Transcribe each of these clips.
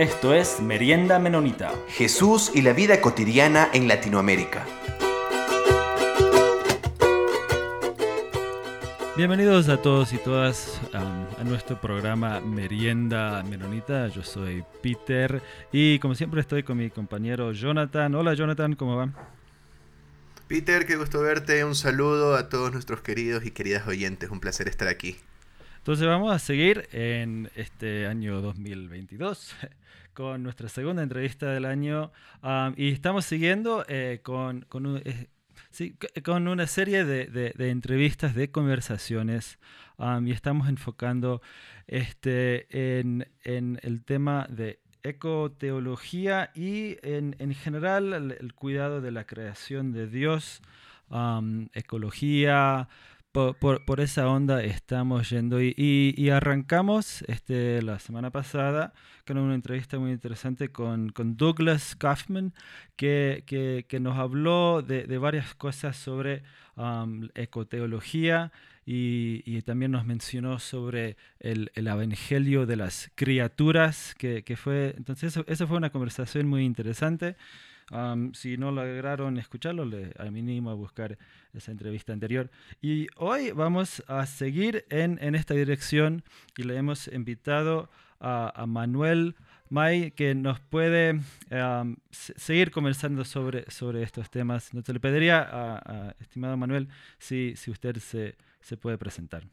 Esto es Merienda Menonita. Jesús y la vida cotidiana en Latinoamérica. Bienvenidos a todos y todas a nuestro programa Merienda Menonita. Yo soy Peter y como siempre estoy con mi compañero Jonathan. Hola Jonathan, ¿cómo va? Peter, qué gusto verte. Un saludo a todos nuestros queridos y queridas oyentes. Un placer estar aquí. Entonces vamos a seguir en este año 2022 con nuestra segunda entrevista del año y estamos siguiendo eh, con, eh, con, una serie de, entrevistas, de conversaciones y estamos enfocando este, en, el tema de ecoteología y en, en general el, cuidado de la creación de Dios, ecología, por, por, esa onda estamos yendo. Y, y, arrancamos este, la semana pasada con una entrevista muy interesante con, con Douglas Kaufman que, que, que, nos habló de, de varias cosas sobre um, ecoteología y, y, también nos mencionó sobre el, el evangelio de las criaturas que, que fue entonces esa fue una conversación muy interesante si no lograron escucharlo, les animo a buscar esa entrevista anterior. Y hoy vamos a seguir en, en esta dirección y le hemos invitado a, Manuel May que nos puede seguir conversando sobre, sobre estos temas. Entonces le pediría a, estimado Manuel si, si usted se, se puede presentar.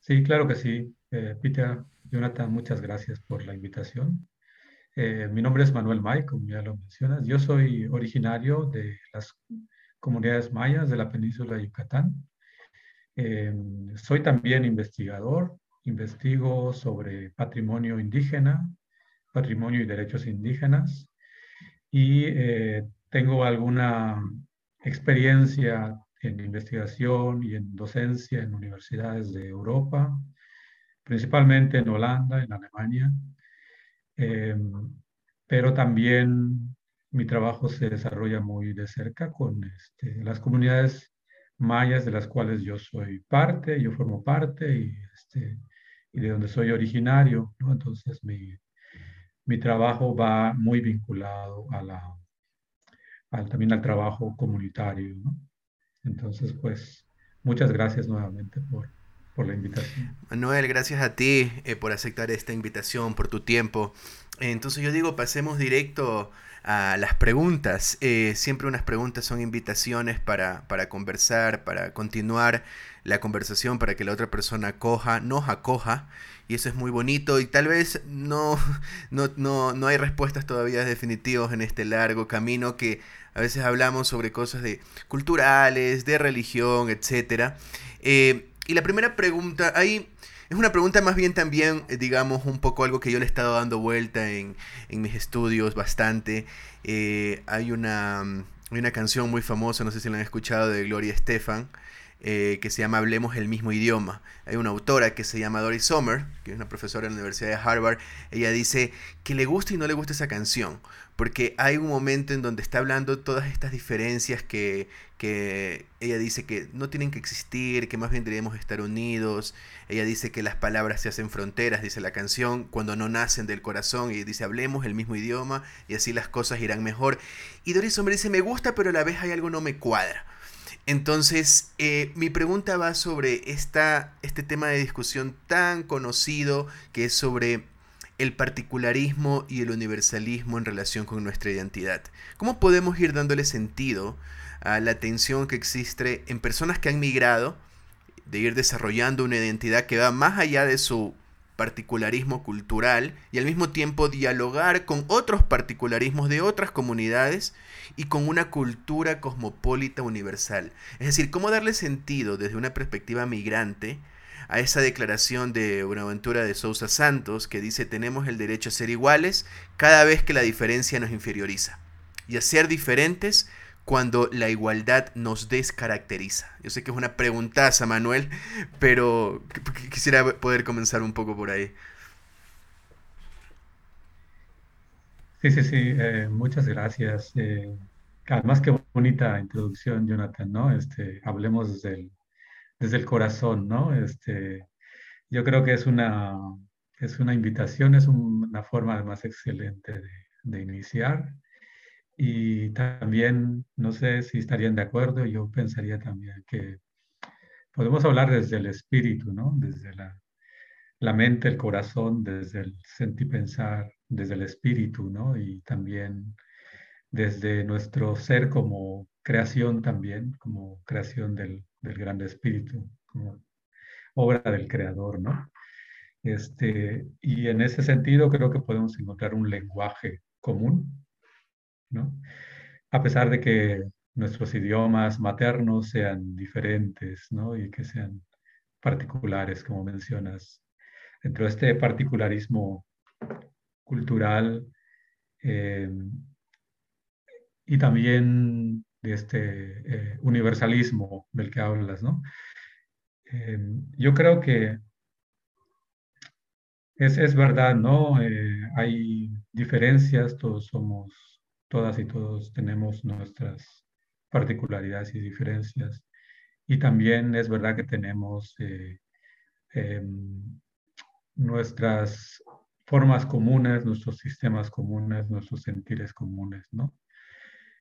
Sí, claro que sí. Eh, Peter, Jonathan, muchas gracias por la invitación. Eh, mi nombre es Manuel May, como ya lo mencionas. Yo soy originario de las comunidades mayas de la península de Yucatán. Eh, soy también investigador, investigo sobre patrimonio indígena, patrimonio y derechos indígenas y eh, tengo alguna experiencia en investigación y en docencia en universidades de Europa, principalmente en Holanda, en Alemania, Em, pero también mi trabajo se desarrolla muy de cerca con este, las comunidades mayas de las cuales yo soy parte, yo formo parte y, este, y de donde soy originario. Entonces mi, mi, trabajo va muy vinculado a la, también al trabajo comunitario. Entonces, pues, muchas gracias nuevamente por, por la invitación. Manuel, gracias a ti eh, por aceptar esta invitación, por tu tiempo. Entonces yo digo, pasemos directo a las preguntas. Eh, siempre unas preguntas son invitaciones para, para, conversar, para continuar la conversación, para que la otra persona coja, nos acoja. Y eso es muy bonito y tal vez no, no, no, no hay respuestas todavía definitivas en este largo camino que a veces hablamos sobre cosas de culturales, de religión, etc. Eh, y la primera pregunta, ahí es una pregunta más bien también, eh, digamos, un poco algo que yo le he estado dando vuelta en, mis estudios bastante. Eh, hay, una, hay una canción muy famosa, no sé si la han escuchado, de Gloria Estefan, eh, que se llama Hablemos el mismo idioma. Hay una autora que se llama Doris Sommer, que es una profesora en la Universidad de Harvard. Ella dice que le gusta y no le gusta esa canción, porque hay un momento en donde está hablando todas estas diferencias que, que ella dice que no tienen que existir, que más bien deberíamos estar unidos. Ella dice que las palabras se hacen fronteras, dice la canción, cuando no nacen del corazón. Y dice, hablemos el mismo idioma y así las cosas irán mejor. Y Doris Sommer dice, me gusta, pero a la vez hay algo no me cuadra. Entonces, eh, mi pregunta va sobre esta, este tema de discusión tan conocido que es sobre el particularismo y el universalismo en relación con nuestra identidad. ¿Cómo podemos ir dándole sentido a la tensión que existe en personas que han migrado, de ir desarrollando una identidad que va más allá de su particularismo cultural y al mismo tiempo dialogar con otros particularismos de otras comunidades y con una cultura cosmopolita universal. Es decir, cómo darle sentido desde una perspectiva migrante a esa declaración de Buenaventura de Sousa Santos que dice tenemos el derecho a ser iguales cada vez que la diferencia nos inferioriza y a ser diferentes cuando la igualdad nos descaracteriza? Yo sé que es una preguntaza, Manuel, pero quisiera poder comenzar un poco por ahí. Sí, sí, sí, eh, muchas gracias. Eh, además, qué bonita introducción, Jonathan, ¿no? Este, hablemos desde el, desde el corazón, ¿no? Este, yo creo que es una, es una invitación, es una forma más excelente de, de iniciar. Y también, no sé si estarían de acuerdo, yo pensaría también que podemos hablar desde el espíritu, ¿no? Desde la, la mente, el corazón, desde el sentir pensar, desde el espíritu, ¿no? Y también desde nuestro ser como creación también, como creación del, del gran espíritu, como obra del creador, ¿no? Este, y en ese sentido creo que podemos encontrar un lenguaje común, ¿no? A pesar de que nuestros idiomas maternos sean diferentes, ¿no? Y que sean particulares, como mencionas. Dentro de este particularismo cultural eh, y también de este eh, universalismo del que hablas, ¿no? Eh, yo creo que es, es verdad, ¿no? hay diferencias, todos somos, todas y todos tenemos nuestras particularidades y diferencias. Y también es verdad que tenemos eh, em, nuestras formas comunes, nuestros sistemas comunes, nuestros sentires comunes, ¿no?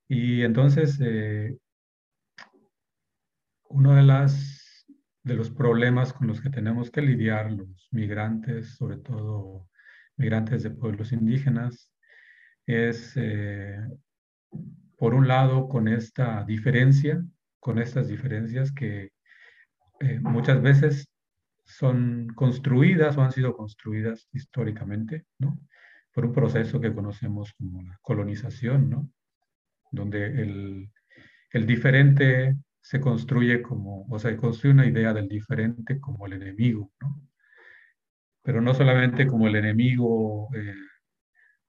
Y entonces, eh, uno de, las, de los problemas con los que tenemos que lidiar los migrantes, sobre todo migrantes de pueblos indígenas, es eh, por un lado, con esta diferencia, con estas diferencias que eh, muchas veces son construidas o han sido construidas históricamente, ¿no? Por un proceso que conocemos como la colonización, ¿no? Donde el, el diferente se construye como, o sea, construye una idea del diferente como el enemigo, ¿no? Pero no solamente como el enemigo eh,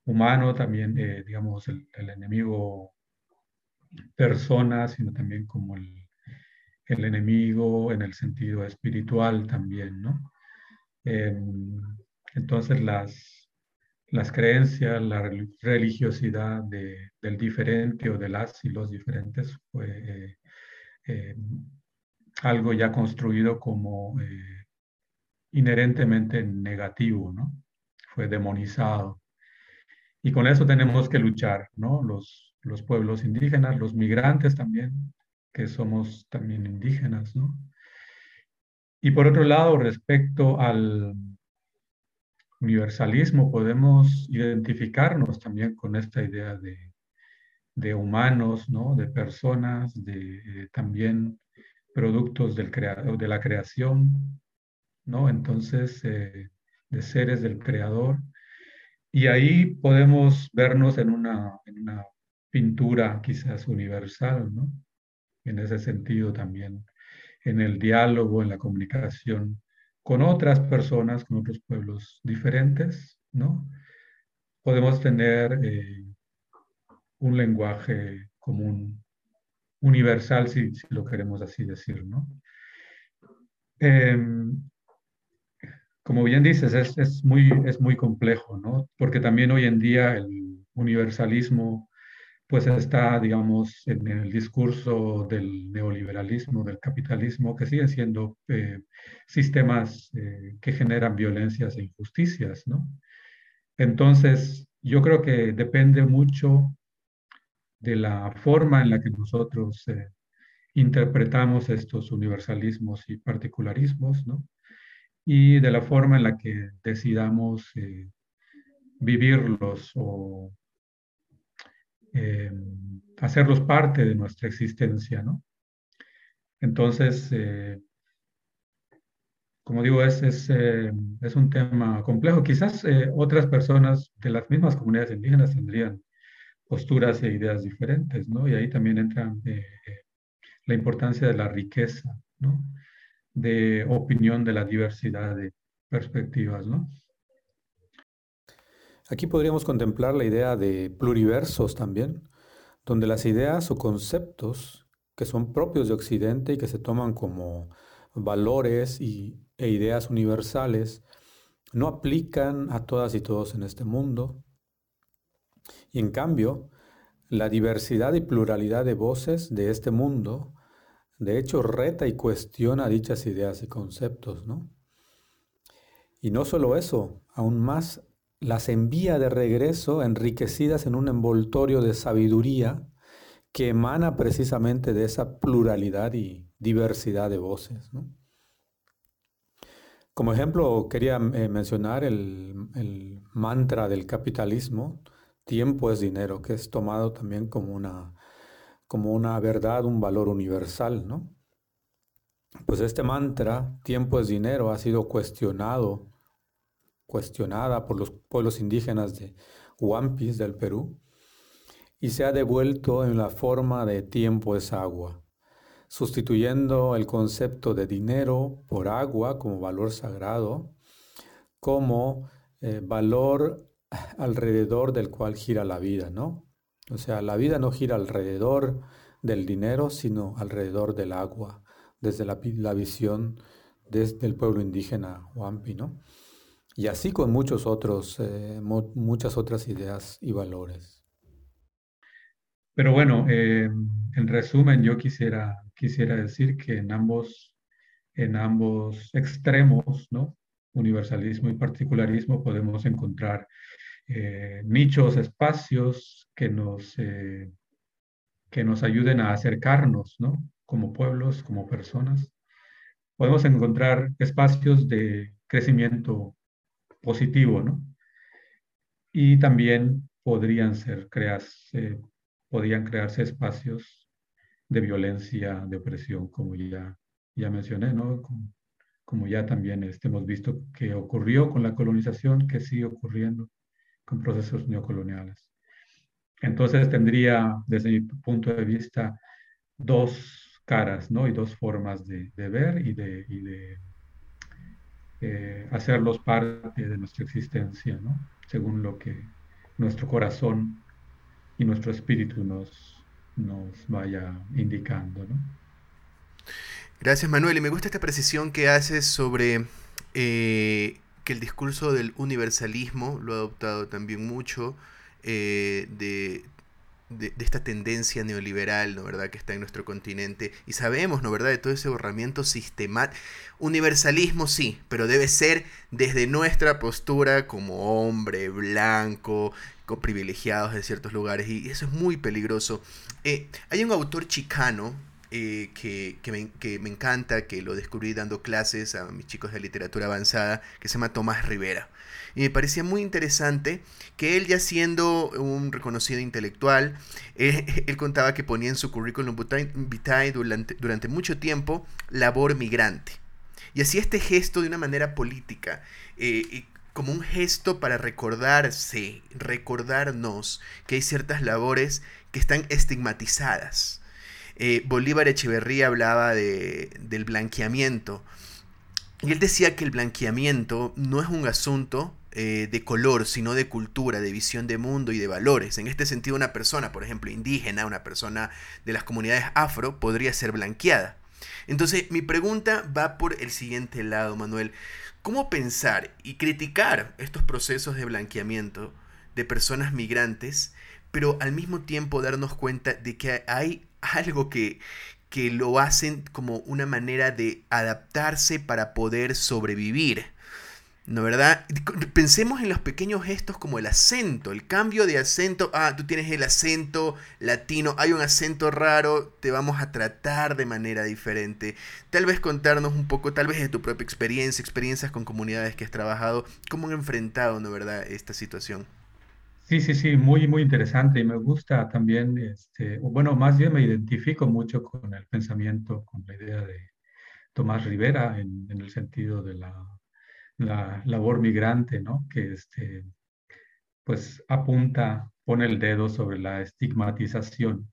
humano, también, eh, digamos, el, enemigo personas, sino también como el, el enemigo en el sentido espiritual también, ¿no? Em, entonces las, las creencias, la religiosidad de, del diferente o de las y los diferentes fue eh, em, algo ya construido como eh, inherentemente negativo, ¿no? Fue demonizado. Y con eso tenemos que luchar, ¿no? Los, los pueblos indígenas, los migrantes también, que somos también indígenas, ¿no? Y por otro lado, respecto al universalismo, podemos identificarnos también con esta idea de, de humanos, ¿no? De personas, de eh, también productos del de la creación, ¿no? Entonces, eh, de seres del creador. Y ahí podemos vernos en una, pintura quizás universal, ¿no? En ese sentido también, en el diálogo, en la comunicación con otras personas, con otros pueblos diferentes, ¿no? Podemos tener eh, un lenguaje común, universal, si, lo queremos así decir, ¿no? Em, como bien dices, es, muy, es muy complejo, ¿no? Porque también hoy en día el universalismo pues está, digamos, en el discurso del neoliberalismo, del capitalismo, que siguen siendo eh, sistemas eh, que generan violencias e injusticias, ¿no? Entonces, yo creo que depende mucho de la forma en la que nosotros eh, interpretamos estos universalismos y particularismos, ¿no? Y de la forma en la que decidamos vivirlos o eh, hacerlos parte de nuestra existencia, ¿no? Entonces, eh, como digo, es, es, eh, es, un tema complejo. Quizás otras personas de las mismas comunidades indígenas tendrían posturas e ideas diferentes, ¿no? Y ahí también entra la importancia de la riqueza, ¿no? De opinión, de la diversidad de perspectivas, ¿no? Aquí podríamos contemplar la idea de pluriversos también, donde las ideas o conceptos que son propios de Occidente y que se toman como valores y, e ideas universales no aplican a todas y todos en este mundo. Y en cambio, la diversidad y pluralidad de voces de este mundo, de hecho, reta y cuestiona dichas ideas y conceptos, ¿no? Y no solo eso, aún más las envía de regreso enriquecidas en un envoltorio de sabiduría que emana precisamente de esa pluralidad y diversidad de voces. Como ejemplo, quería eh, mencionar el, el, mantra del capitalismo, tiempo es dinero, que es tomado también como una, como una verdad, un valor universal, ¿no? Pues este mantra, tiempo es dinero, ha sido cuestionado, cuestionada por los pueblos indígenas de Huampis del Perú y se ha devuelto en la forma de tiempo es agua, sustituyendo el concepto de dinero por agua como valor sagrado, como eh, valor alrededor del cual gira la vida, ¿no? O sea, la vida no gira alrededor del dinero, sino alrededor del agua, desde la, visión desde el pueblo indígena Huampi, ¿no? Y así con muchos otros, eh, muchas otras ideas y valores. Pero bueno, eh, en resumen, yo quisiera, quisiera decir que en ambos, en ambos extremos, ¿no? universalismo y particularismo, podemos encontrar eh, nichos, espacios que nos, que nos ayuden a acercarnos, ¿no? como pueblos, como personas. Podemos encontrar espacios de crecimiento positivo, ¿no? Y también podrían ser crearse, podrían crearse espacios de violencia, de opresión, como ya, ya mencioné, ¿no? Como, como ya también este, hemos visto que ocurrió con la colonización, que sigue ocurriendo con procesos neocoloniales. Entonces tendría, desde mi punto de vista, dos caras, ¿no? Y dos formas de, ver y de, eh, hacerlos parte de nuestra existencia, ¿no? Según lo que nuestro corazón y nuestro espíritu nos, nos vaya indicando, ¿no? Gracias Manuel, y me gusta esta precisión que haces sobre eh, que el discurso del universalismo lo ha adoptado también mucho eh, de de, esta tendencia neoliberal, ¿no verdad?, que está en nuestro continente. Y sabemos, ¿no verdad?, de todo ese borramiento sistemático. Universalismo sí, pero debe ser desde nuestra postura como hombre blanco, con privilegiados de ciertos lugares. Y eso es muy peligroso. Eh, hay un autor chicano eh, que, me, encanta, que lo descubrí dando clases a mis chicos de literatura avanzada, que se llama Tomás Rivera. Y me parecía muy interesante que él ya siendo un reconocido intelectual, eh, él contaba que ponía en su currículum vitae durante, mucho tiempo labor migrante. Y hacía este gesto de una manera política, eh, como un gesto para recordarse, recordarnos que hay ciertas labores que están estigmatizadas. Eh, Bolívar Echeverría hablaba de, del blanqueamiento. Y él decía que el blanqueamiento no es un asunto eh, de color, sino de cultura, de visión de mundo y de valores. En este sentido, una persona, por ejemplo, indígena, una persona de las comunidades afro, podría ser blanqueada. Entonces, mi pregunta va por el siguiente lado, Manuel. ¿Cómo pensar y criticar estos procesos de blanqueamiento de personas migrantes, pero al mismo tiempo darnos cuenta de que hay algo que, que lo hacen como una manera de adaptarse para poder sobrevivir? ¿No verdad? Pensemos en los pequeños gestos como el acento, el cambio de acento. Ah, tú tienes el acento latino, hay un acento raro, te vamos a tratar de manera diferente. Tal vez contarnos un poco, tal vez de tu propia experiencia, experiencias con comunidades que has trabajado, cómo han enfrentado, ¿no verdad?, esta situación. Sí, sí, sí, muy, muy interesante y me gusta también, este, bueno, más bien me identifico mucho con el pensamiento, con la idea de Tomás Rivera en el sentido de la la labor migrante, ¿no? Que este, pues apunta, pone el dedo sobre la estigmatización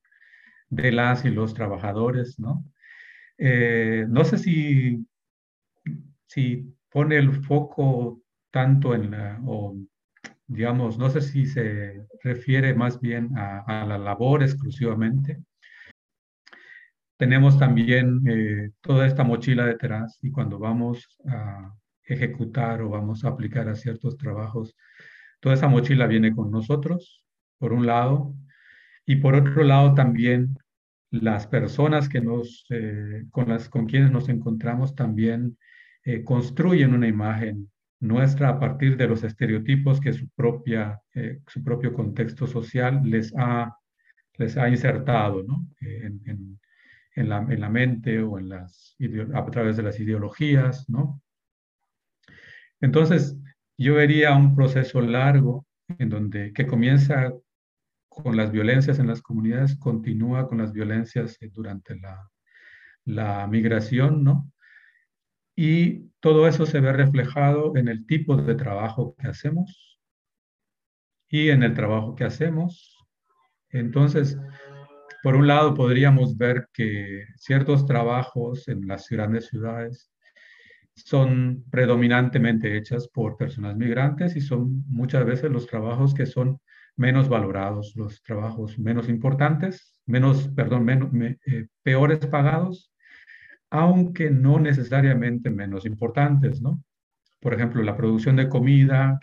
de las y los trabajadores, ¿no? Eh, no sé si, si pone el foco tanto en la, digamos, no sé si se refiere más bien a, la labor exclusivamente. Tenemos también eh, toda esta mochila detrás y cuando vamos a, ejecutar o vamos a aplicar a ciertos trabajos. Toda esa mochila viene con nosotros, por un lado, y por otro lado también las personas que nos, eh, con, las, con quienes nos encontramos también eh, construyen una imagen nuestra a partir de los estereotipos que su, propia, eh, su propio contexto social les ha, les ha insertado ¿no? en, en, en, la, en, la, mente o en las, a través de las ideologías. ¿no? Entonces, yo vería un proceso largo en donde que comienza con las violencias en las comunidades, continúa con las violencias durante la, la migración, ¿no? Y todo eso se ve reflejado en el tipo de trabajo que hacemos y en el trabajo que hacemos. Entonces, por un lado, podríamos ver que ciertos trabajos en las grandes ciudades son predominantemente hechas por personas migrantes y son muchas veces los trabajos que son menos valorados, los trabajos menos importantes, menos, perdón, menos, eh, peores pagados aunque no necesariamente menos importantes, ¿no? Por ejemplo, la producción de comida,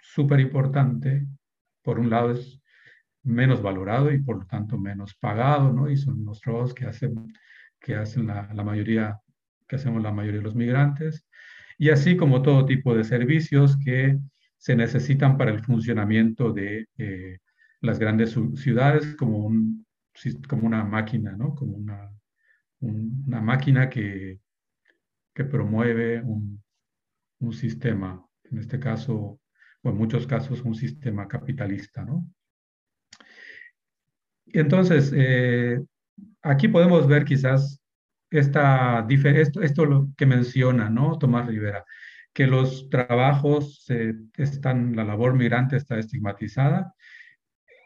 súper importante, por un lado es menos valorado y por lo tanto menos pagado, ¿no? Y son los trabajos que hacen, que hacen la, mayoría, que hacemos la mayoría de los migrantes. Y así como todo tipo de servicios que se necesitan para el funcionamiento de eh, las grandes ciudades como, un, como una máquina, ¿no? Como una una máquina que, que promueve un, un, sistema, en este caso, o en muchos casos, un sistema capitalista, ¿no? Entonces, eh, aquí podemos ver quizás esta, esto, esto lo que menciona, ¿no? Tomás Rivera, que los trabajos están, la labor migrante está estigmatizada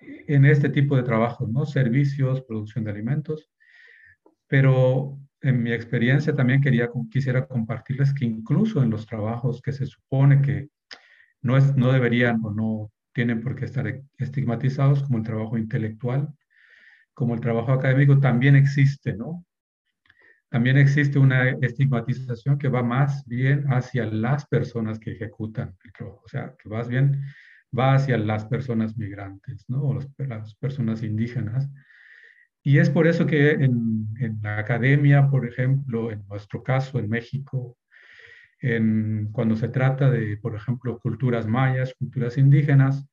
en este tipo de trabajos, ¿no? Servicios, producción de alimentos, pero en mi experiencia también quería, quisiera compartirles que incluso en los trabajos que se supone que no, es, no deberían o no tienen por qué estar estigmatizados, como el trabajo intelectual, como el trabajo académico, también existe, ¿no? También existe una estigmatización que va más bien hacia las personas que ejecutan el trabajo, o sea, que más bien va hacia las personas migrantes, ¿no? O las personas indígenas, y es por eso que en, la academia, por ejemplo, en nuestro caso en México, cuando se trata de, por ejemplo, culturas mayas, culturas indígenas,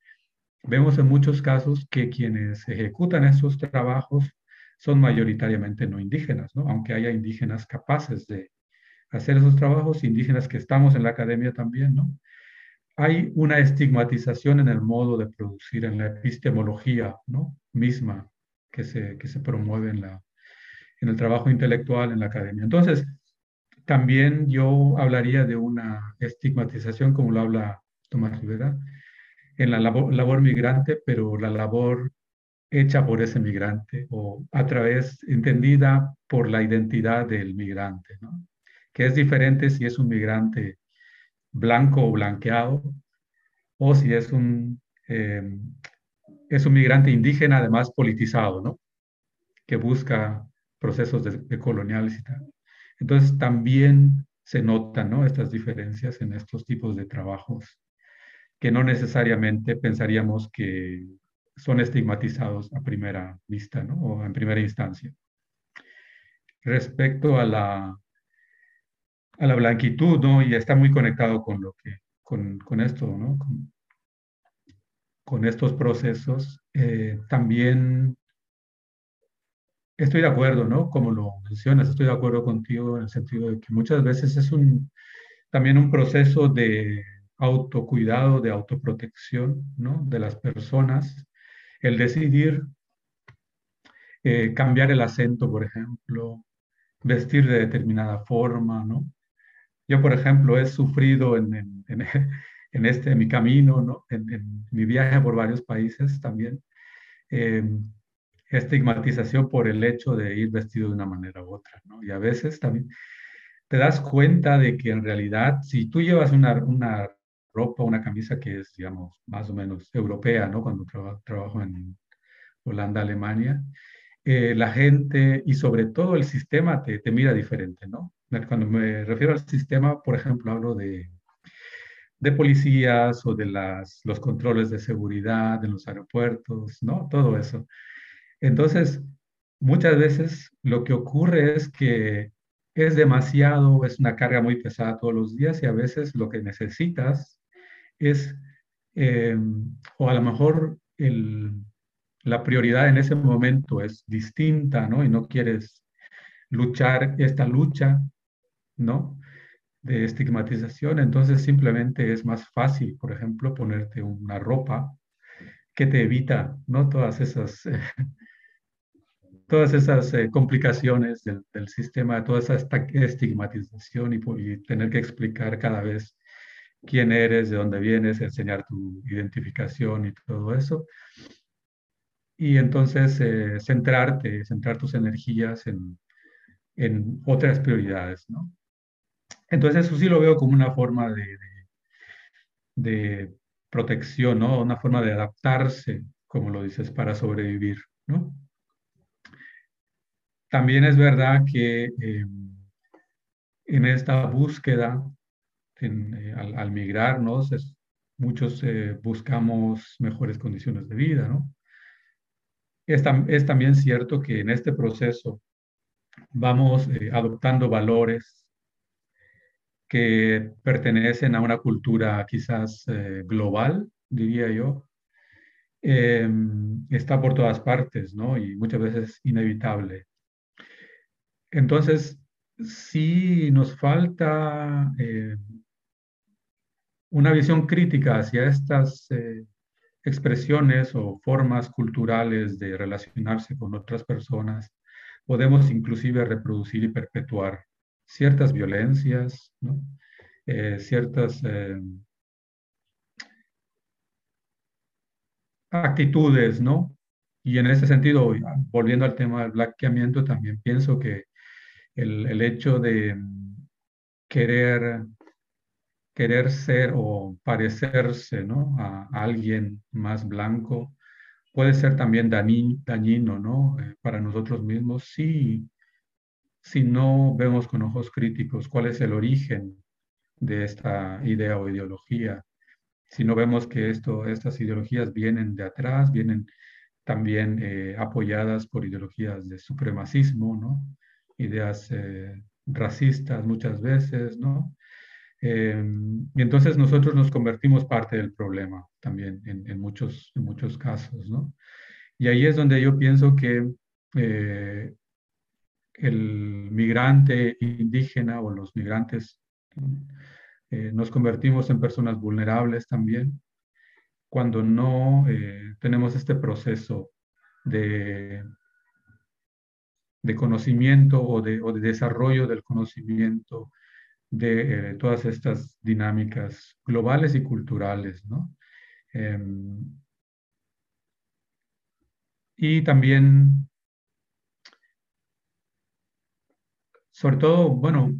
vemos en muchos casos que quienes ejecutan esos trabajos son mayoritariamente no indígenas, aunque haya indígenas capaces de hacer esos trabajos, indígenas que estamos en la academia también, ¿no? Hay una estigmatización en el modo de producir, en la epistemología ¿no? misma que se, que se promueve en, la, en el trabajo intelectual en la academia. Entonces, también yo hablaría de una estigmatización, como lo habla Tomás Rivera, en la labor, labor migrante, pero la labor hecha por ese migrante o a través, entendida por la identidad del migrante, que es diferente si es un migrante blanco o blanqueado o si es un eh, es un migrante indígena, además politizado, ¿no? Que busca procesos de, y tal. Entonces también se notan, ¿no? Estas diferencias en estos tipos de trabajos que no necesariamente pensaríamos que son estigmatizados a primera vista, ¿no? O en primera instancia. Respecto a la, a la blanquitud, ¿no? Y está muy conectado con lo que, con, con esto, ¿no? Estos procesos, eh, también estoy de acuerdo, ¿no? Como lo mencionas, estoy de acuerdo contigo en el sentido de que muchas veces es un, también un proceso de autocuidado, de autoprotección, ¿no? De las personas, el decidir eh, cambiar el acento, por ejemplo, vestir de determinada forma, ¿no? Yo, por ejemplo, he sufrido en, en, en este, mi camino, ¿no? en, mi viaje por varios países también, eh, estigmatización por el hecho de ir vestido de una manera u otra, ¿no? Y a veces también te das cuenta de que en realidad, si tú llevas una, una ropa, una camisa que es, digamos, más o menos europea, ¿no? Cuando trabajo en Holanda, Alemania, eh, la gente y sobre todo el sistema te, te mira diferente, ¿no? Cuando me refiero al sistema, por ejemplo, hablo de de policías o de las, los controles de seguridad en los aeropuertos, ¿no? Todo eso. Entonces, muchas veces lo que ocurre es que es demasiado, es una carga muy pesada todos los días y a veces lo que necesitas es, eh, o a lo mejor la prioridad en ese momento es distinta, ¿no? Y no quieres luchar esta lucha, ¿no? De estigmatización, entonces simplemente es más fácil, por ejemplo, ponerte una ropa que te evita, ¿no? Todas esas... todas esas eh, complicaciones del, sistema, toda esa estigmatización y, tener que explicar cada vez quién eres, de dónde vienes, enseñar tu identificación y todo eso. Y entonces eh, centrarte, centrar tus energías en, en, otras prioridades, ¿no? Entonces eso sí lo veo como una forma de, protección, ¿no? Una forma de adaptarse, como lo dices, para sobrevivir, ¿no? También es verdad que eh, en esta búsqueda, eh, al, migrarnos, muchos eh, buscamos mejores condiciones de vida, ¿no? Es, es, también cierto que en este proceso vamos adoptando valores que pertenecen a una cultura quizás global, diría yo, está por todas partes, ¿no? Y muchas veces inevitable. Entonces, sí nos falta eh, una visión crítica hacia estas eh, expresiones o formas culturales de relacionarse con otras personas. Podemos inclusive reproducir y perpetuar ciertas violencias, eh, ciertas actitudes, ¿no? Y en ese sentido, volviendo al tema del blanqueamiento, también pienso que el, hecho de querer, querer ser o parecerse ¿no? a, alguien más blanco puede ser también dañino, ¿no? Eh, para nosotros mismos si, si no vemos con ojos críticos cuál es el origen de esta idea o ideología, si no vemos que esto, estas ideologías vienen de atrás, vienen también eh, apoyadas por ideologías de supremacismo, ¿no? ideas eh, racistas muchas veces, ¿no? Em, y entonces nosotros nos convertimos parte del problema también en, muchos, en muchos casos, ¿no? Y ahí es donde yo pienso que eh, el migrante indígena o los migrantes eh, nos convertimos en personas vulnerables también cuando no tenemos este proceso de de conocimiento o de, desarrollo del conocimiento de eh, todas estas dinámicas globales y culturales, ¿no? Em, y también, sobre todo, bueno,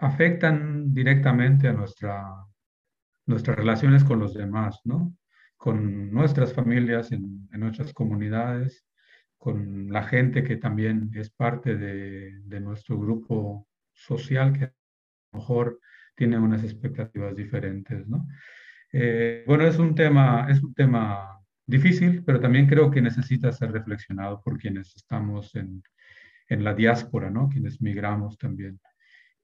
afectan directamente a nuestra, nuestras relaciones con los demás, ¿no? Con nuestras familias, en, nuestras comunidades, con la gente que también es parte de, nuestro grupo social, que a lo mejor tiene unas expectativas diferentes, ¿no? Eh, bueno, es un, tema, es un tema difícil, pero también creo que necesita ser reflexionado por quienes estamos en, en la diáspora, ¿no? Quienes migramos también.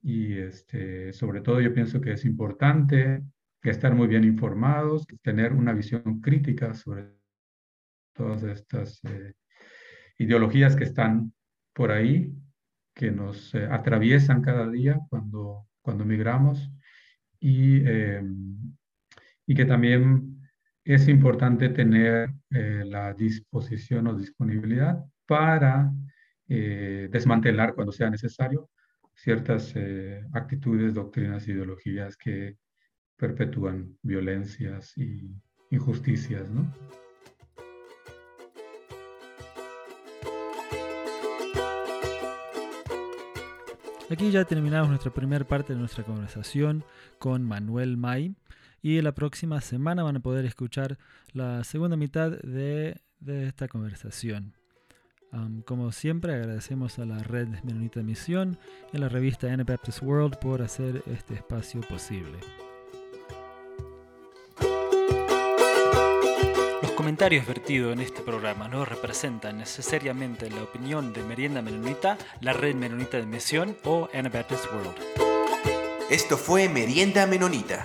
Y este, sobre todo yo pienso que es importante estar muy bien informados, tener una visión crítica sobre todas estas eh, ideologías que están por ahí, que nos eh, atraviesan cada día cuando, cuando migramos y, eh, y que también es importante tener eh, la disposición o disponibilidad para desmantelar cuando sea necesario ciertas actitudes, doctrinas, ideologías que perpetúan violencias y injusticias. Aquí ya terminamos nuestra primera parte de nuestra conversación con Manuel May y la próxima semana van a poder escuchar la segunda mitad de, esta conversación. Como siempre agradecemos a la red Menonita Misión y a la revista Anabaptist World por hacer este espacio posible. comentarios vertidos en este programa no representan necesariamente la opinión de Merienda Menonita, la Red Menonita de Misión o Anabaptist World. Esto fue Merienda Menonita.